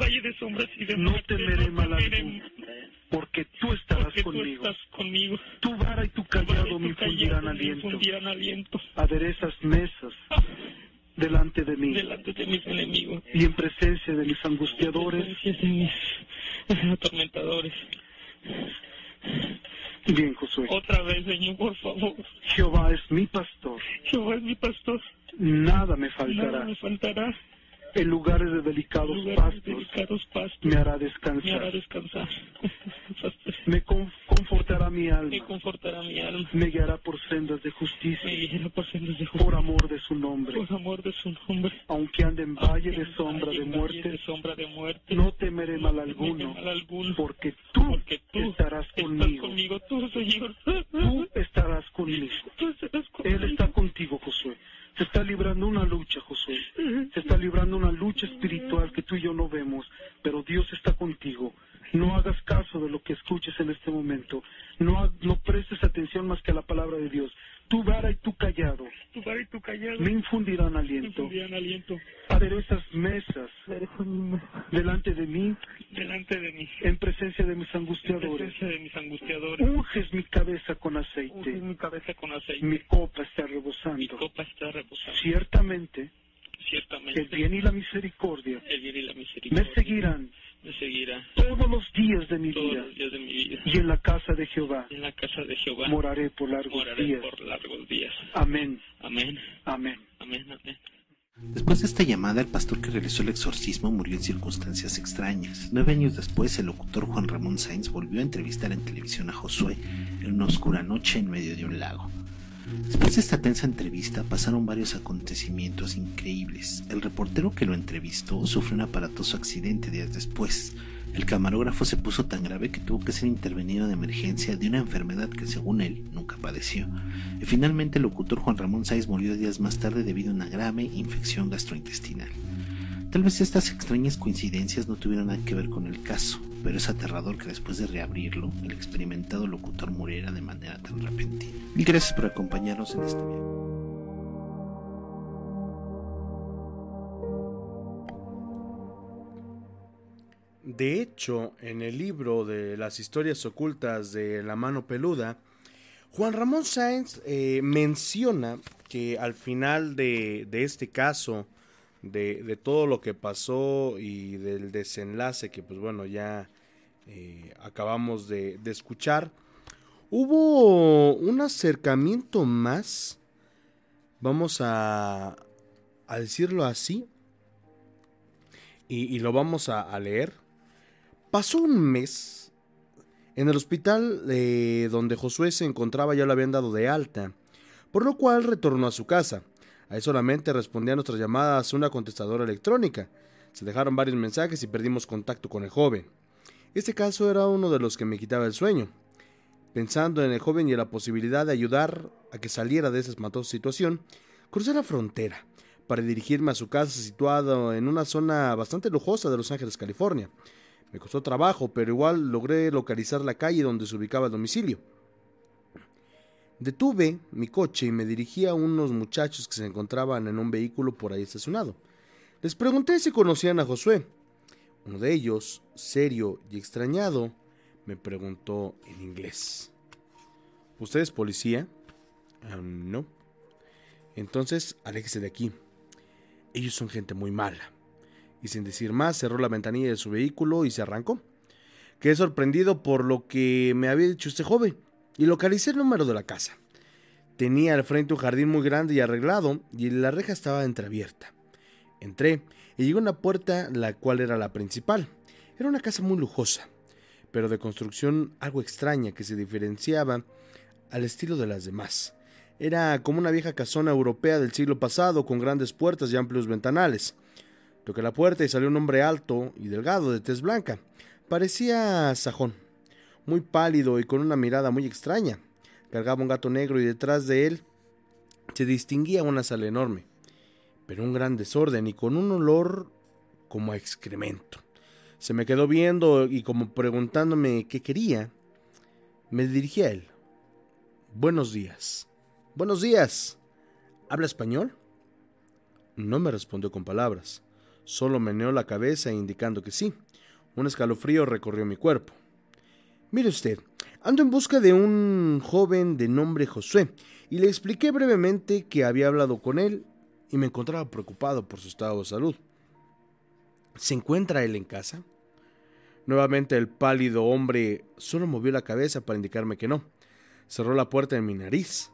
valle de sombras y de No muerte, temeré no mal temeré, alguno, porque tú estarás porque tú conmigo. estás conmigo. Tu vara y tu y callado tu me me aliento. aliento. Aderezas mesas delante de mí delante de mis enemigos. y en presencia de mis angustiadores. Presencia de mis atormentadores. Bien, Josué. Otra vez, Señor, por favor. Jehová es mi pastor. Jehová es mi pastor. Nada me Nada faltará. me faltará. En lugares de delicados Lugares pastos delicados pastos. me hará Me hará descansar. Me con- confortará mi Me alma. confortará mi alma. Me guiará por sendas de Me justicia. guiará por sendas de Por justicia. amor de su nombre. Por amor de su nombre. Aunque ande en valle de sombra de de muerte, sombra de muerte. no temeré mal alguno, mal alguno. porque tú Porque tú estarás conmigo. conmigo, tú, Señor. Tú estarás conmigo. Tú estarás conmigo. Él está contigo, Josué. Se está librando una lucha, Josué. Se está librando una lucha espiritual que tú y yo no vemos, pero Dios está contigo. No hagas caso de lo que escuches en este momento. No, no prestes atención más que a la palabra de Dios. Tu vara y tu callado Tu vara y tu callado me infundirán me aliento. infundirán aliento. Aderezas mesas delante de mí delante de mí. en presencia de mis En angustiadores. presencia de mis angustiadores. Unges mi cabeza con Unges aceite. mi cabeza con aceite. Mi copa está Mi rebosando. copa está reposando. Ciertamente, Ciertamente. el bien y la misericordia el bien y la me seguirán me seguirá todos los días de mi todos vida. los días de mi vida. Y en la casa de Jehová En la casa de Jehová moraré por largos moraré días. por largos días. Amén. Amén. Amén. Amén. Amén. Después de esta llamada, el pastor que realizó el exorcismo murió en circunstancias extrañas. Nueve años después, el locutor Juan Ramón Sainz volvió a entrevistar en televisión a Josué en una oscura noche en medio de un lago. Después de esta tensa entrevista pasaron varios acontecimientos increíbles. El reportero que lo entrevistó sufrió un aparatoso accidente días después. El camarógrafo se puso tan grave que tuvo que ser intervenido de emergencia de una enfermedad que según él nunca padeció. Y finalmente el locutor Juan Ramón Sáiz murió días más tarde debido a una grave infección gastrointestinal. Tal vez estas extrañas coincidencias no tuvieran nada que ver con el caso, pero es aterrador que después de reabrirlo, el experimentado locutor muriera de manera tan repentina. Mil gracias por acompañarnos en este viaje. De hecho, en el libro de las historias ocultas de la mano peluda, Juan Ramón Sáenz eh, menciona que al final de, de este caso, de, de, todo lo que pasó y del desenlace que pues bueno ya eh, acabamos de, de, escuchar, hubo un acercamiento más, vamos a, a decirlo así, y, y lo vamos a, leer. Pasó un mes. En el hospital eh, donde Josué se encontraba ya lo habían dado de alta, por lo cual retornó a su casa. Ahí solamente respondía a nuestras llamadas una contestadora electrónica. Se dejaron varios mensajes y perdimos contacto con el joven. Este caso era uno de los que me quitaba el sueño. Pensando en el joven y en la posibilidad de ayudar a que saliera de esa espantosa situación, crucé la frontera para dirigirme a su casa situada en una zona bastante lujosa de Los Ángeles, California. Me costó trabajo, pero igual logré localizar la calle donde se ubicaba el domicilio. Detuve mi coche y me dirigí a unos muchachos que se encontraban en un vehículo por ahí estacionado. Les pregunté si conocían a Josué. Uno de ellos, serio y extrañado, me preguntó en inglés. ¿Usted es policía? No. Entonces, aléjese de aquí. Ellos son gente muy mala y sin decir más cerró la ventanilla de su vehículo y se arrancó. Quedé sorprendido por lo que me había dicho este joven y localicé el número de la casa. Tenía al frente un jardín muy grande y arreglado y la reja estaba entreabierta. Entré y llegué a una puerta la cual era la principal. Era una casa muy lujosa, pero de construcción algo extraña que se diferenciaba al estilo de las demás. Era como una vieja casona europea del siglo pasado con grandes puertas y amplios ventanales. Toqué la puerta y salió un hombre alto y delgado de tez blanca. Parecía sajón, muy pálido y con una mirada muy extraña. Cargaba un gato negro y detrás de él se distinguía una sala enorme, pero un gran desorden y con un olor como a excremento. Se me quedó viendo y como preguntándome qué quería, me dirigí a él. Buenos días. Buenos días. ¿Habla español? No me respondió con palabras. Solo meneó la cabeza indicando que sí. Un escalofrío recorrió mi cuerpo. Mire usted, ando en busca de un joven de nombre Josué, y le expliqué brevemente que había hablado con él y me encontraba preocupado por su estado de salud. ¿Se encuentra él en casa? Nuevamente el pálido hombre solo movió la cabeza para indicarme que no. Cerró la puerta en mi nariz.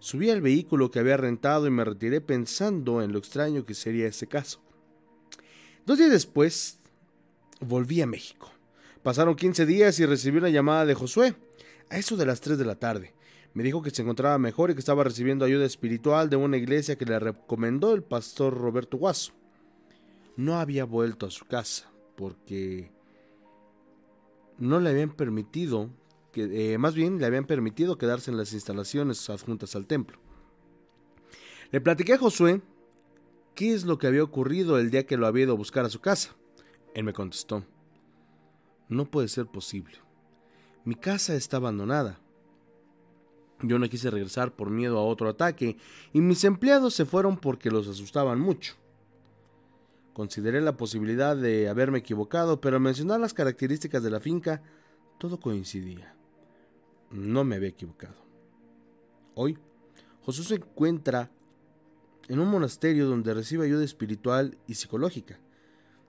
Subí al vehículo que había rentado y me retiré pensando en lo extraño que sería ese caso. Dos días después, volví a México. Pasaron 15 días y recibí una llamada de Josué, a eso de las 3 de la tarde. Me dijo que se encontraba mejor y que estaba recibiendo ayuda espiritual de una iglesia que le recomendó el pastor Roberto Guaso. No había vuelto a su casa porque no le habían permitido, que, eh, más bien le habían permitido quedarse en las instalaciones adjuntas al templo. Le platiqué a Josué qué es lo que había ocurrido el día que lo había ido a buscar a su casa. Él me contestó, no puede ser posible. Mi casa está abandonada. Yo no quise regresar por miedo a otro ataque y mis empleados se fueron porque los asustaban mucho. Consideré la posibilidad de haberme equivocado, pero al mencionar las características de la finca, todo coincidía. No me había equivocado. Hoy, Josué se encuentra en un monasterio donde recibe ayuda espiritual y psicológica.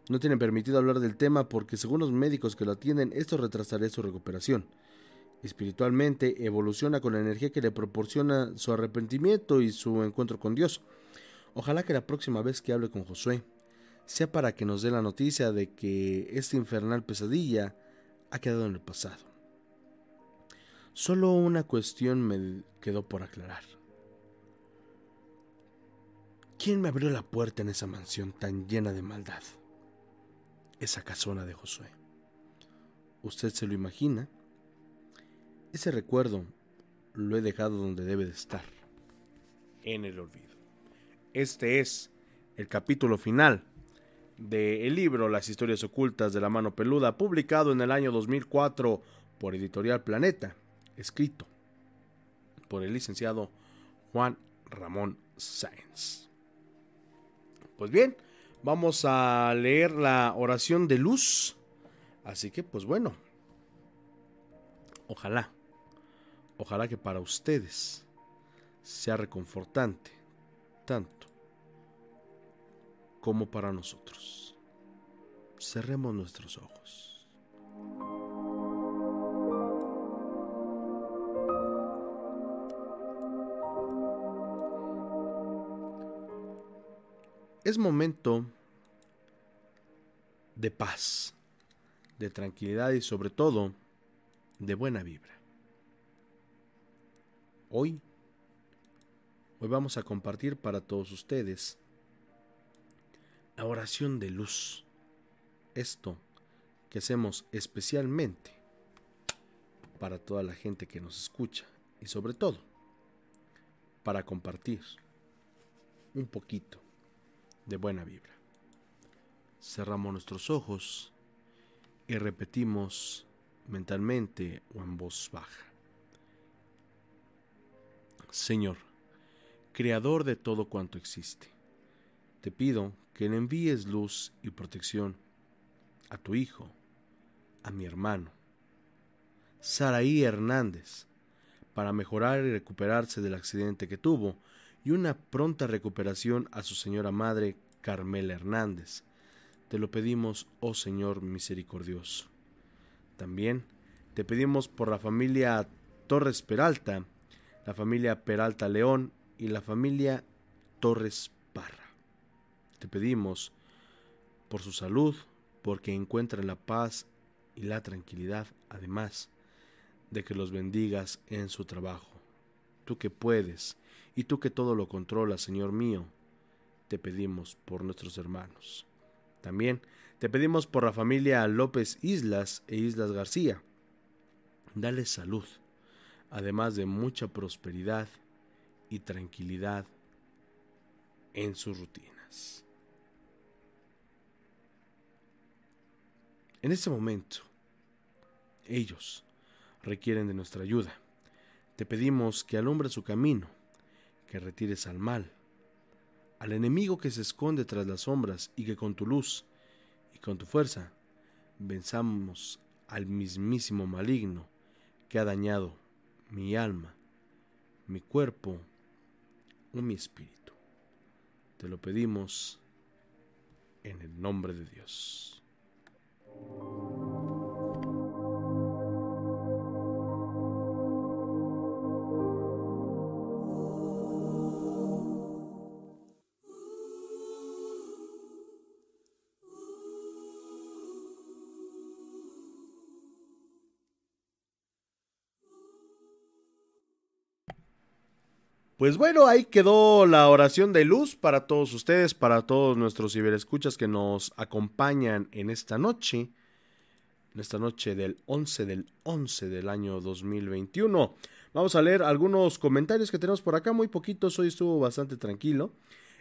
No tienen permitido hablar del tema porque según los médicos que lo atienden, esto retrasaría su recuperación. Espiritualmente evoluciona con la energía que le proporciona su arrepentimiento y su encuentro con Dios. Ojalá que la próxima vez que hable con Josué sea para que nos dé la noticia de que esta infernal pesadilla ha quedado en el pasado. Solo una cuestión me quedó por aclarar. ¿Quién me abrió la puerta en esa mansión tan llena de maldad? Esa casona de Josué. ¿Usted se lo imagina? Ese recuerdo lo he dejado donde debe de estar, en el olvido. Este es el capítulo final del libro Las historias ocultas de la mano peluda, publicado en el año 2004 por Editorial Planeta, escrito por el licenciado Juan Ramón Sáenz. Pues bien, vamos a leer la oración de luz. Así que, pues bueno, ojalá, ojalá que para ustedes sea reconfortante, tanto como para nosotros. Cerremos nuestros ojos. Es momento de paz, de tranquilidad y sobre todo de buena vibra. Hoy, hoy vamos a compartir para todos ustedes la oración de luz. Esto que hacemos especialmente para toda la gente que nos escucha y sobre todo para compartir un poquito de buena vibra. Cerramos nuestros ojos y repetimos mentalmente o en voz baja. Señor, Creador de todo cuanto existe, te pido que le envíes luz y protección a tu hijo, a mi hermano, Saraí Hernández, para mejorar y recuperarse del accidente que tuvo y una pronta recuperación a su señora madre, Carmela Hernández. Te lo pedimos, oh Señor misericordioso. También te pedimos por la familia Torres Peralta, la familia Peralta León y la familia Torres Parra. Te pedimos por su salud, porque encuentren la paz y la tranquilidad, además de que los bendigas en su trabajo. Tú que puedes y tú que todo lo controlas, Señor mío, te pedimos por nuestros hermanos. También te pedimos por la familia López Islas e Islas García. Dale salud, además de mucha prosperidad y tranquilidad en sus rutinas. En este momento, ellos requieren de nuestra ayuda. Te pedimos que alumbres su camino, que retires al mal, al enemigo que se esconde tras las sombras y que con tu luz y con tu fuerza venzamos al mismísimo maligno que ha dañado mi alma, mi cuerpo o mi espíritu. Te lo pedimos en el nombre de Dios. Pues bueno, ahí quedó la oración de luz para todos ustedes, para todos nuestros ciberescuchas que nos acompañan en esta noche, en esta noche del 11 del 11 del año 2021. Vamos a leer algunos comentarios que tenemos por acá, muy poquitos, hoy estuvo bastante tranquilo.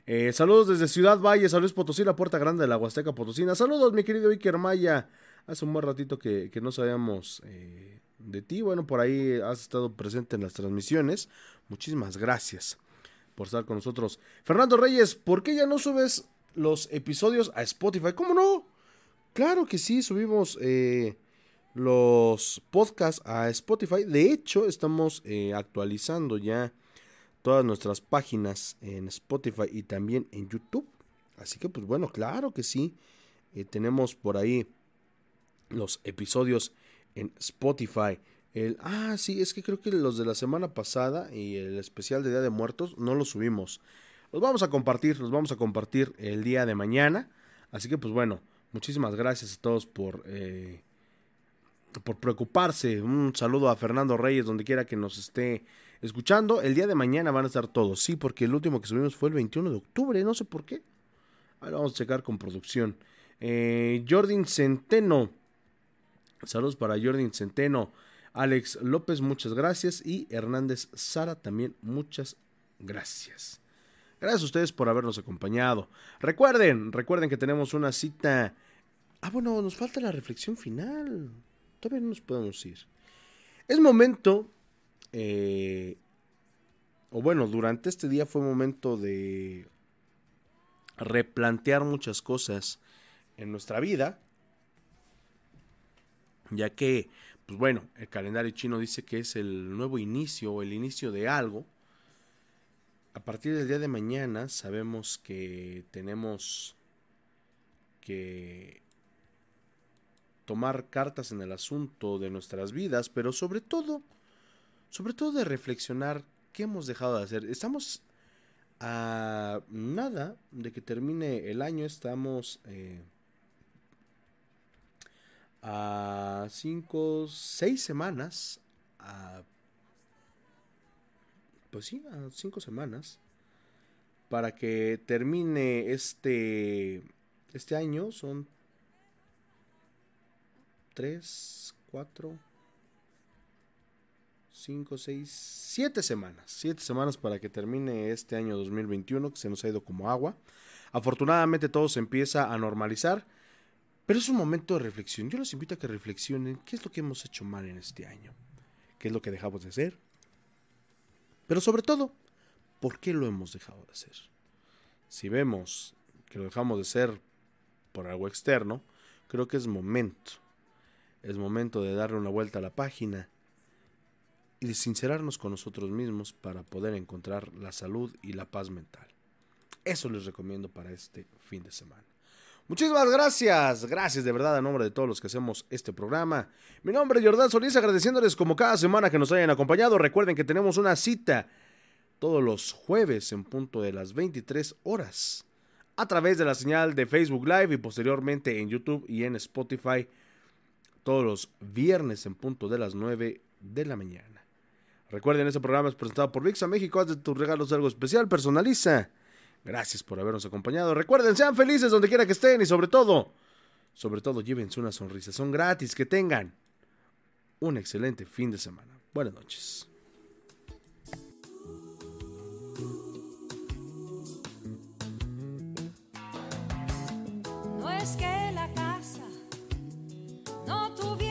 Eh, saludos desde Ciudad Valle, saludos Potosí, la puerta grande de la Huasteca Potosina. Saludos, mi querido Iker Maya. Hace un buen ratito que, no sabíamos eh, de ti. Bueno, por ahí has estado presente en las transmisiones. Muchísimas gracias por estar con nosotros. Fernando Reyes, ¿por qué ya no subes los episodios a Spotify? ¿Cómo no? Claro que sí, subimos eh, los podcasts a Spotify. De hecho, estamos eh, actualizando ya todas nuestras páginas en Spotify y también en YouTube. Así que, pues bueno, claro que sí. Eh, tenemos por ahí los episodios en Spotify. El, ah, sí, es que creo que los de la semana pasada y el especial de Día de Muertos no los subimos. Los vamos a compartir, los vamos a compartir el día de mañana. Así que pues bueno, muchísimas gracias a todos por, eh, por preocuparse. Un saludo a Fernando Reyes, donde quiera que nos esté escuchando. El día de mañana van a estar todos, sí, porque el último que subimos fue el 21 de octubre, no sé por qué. Ahora vamos a checar con producción. Eh, Jordin Centeno. Saludos para Jordin Centeno. Alex López, muchas gracias. Y Hernández Sara también, muchas gracias. Gracias a ustedes por habernos acompañado. Recuerden, recuerden que tenemos una cita. Ah, bueno, nos falta la reflexión final. Todavía no nos podemos ir. Es momento. Eh, o bueno, durante este día fue momento de replantear muchas cosas en nuestra vida. Ya que, pues bueno, el calendario chino dice que es el nuevo inicio o el inicio de algo a partir del día de mañana sabemos que tenemos que tomar cartas en el asunto de nuestras vidas, pero sobre todo, sobre todo de reflexionar qué hemos dejado de hacer. Estamos a nada de que termine el año, estamos eh, a cinco, seis semanas, a pues sí, a cinco semanas, para que termine este, este año. Son tres, cuatro, cinco, seis, siete semanas. Siete semanas para que termine este año 2021 que se nos ha ido como agua. Afortunadamente todo se empieza a normalizar. Pero es un momento de reflexión. Yo los invito a que reflexionen qué es lo que hemos hecho mal en este año. ¿Qué es lo que dejamos de hacer? Pero sobre todo, ¿por qué lo hemos dejado de hacer? Si vemos que lo dejamos de hacer por algo externo, creo que es momento. Es momento de darle una vuelta a la página y de sincerarnos con nosotros mismos para poder encontrar la salud y la paz mental. Eso les recomiendo para este fin de semana. Muchísimas gracias, gracias de verdad a nombre de todos los que hacemos este programa. Mi nombre es Jordán Solís, agradeciéndoles como cada semana que nos hayan acompañado. Recuerden que tenemos una cita todos los jueves en punto de las 23 horas a través de la señal de Facebook Live y posteriormente en YouTube y en Spotify todos los viernes en punto de las 9 de la mañana. Recuerden, este programa es presentado por VIXA México. Haz de tus regalos algo especial, personaliza Gracias por habernos acompañado. Recuerden, sean felices donde quiera que estén y sobre todo, sobre todo llévense una sonrisa. Son gratis. Que tengan un excelente fin de semana. Buenas noches. No es que la casa no tuviera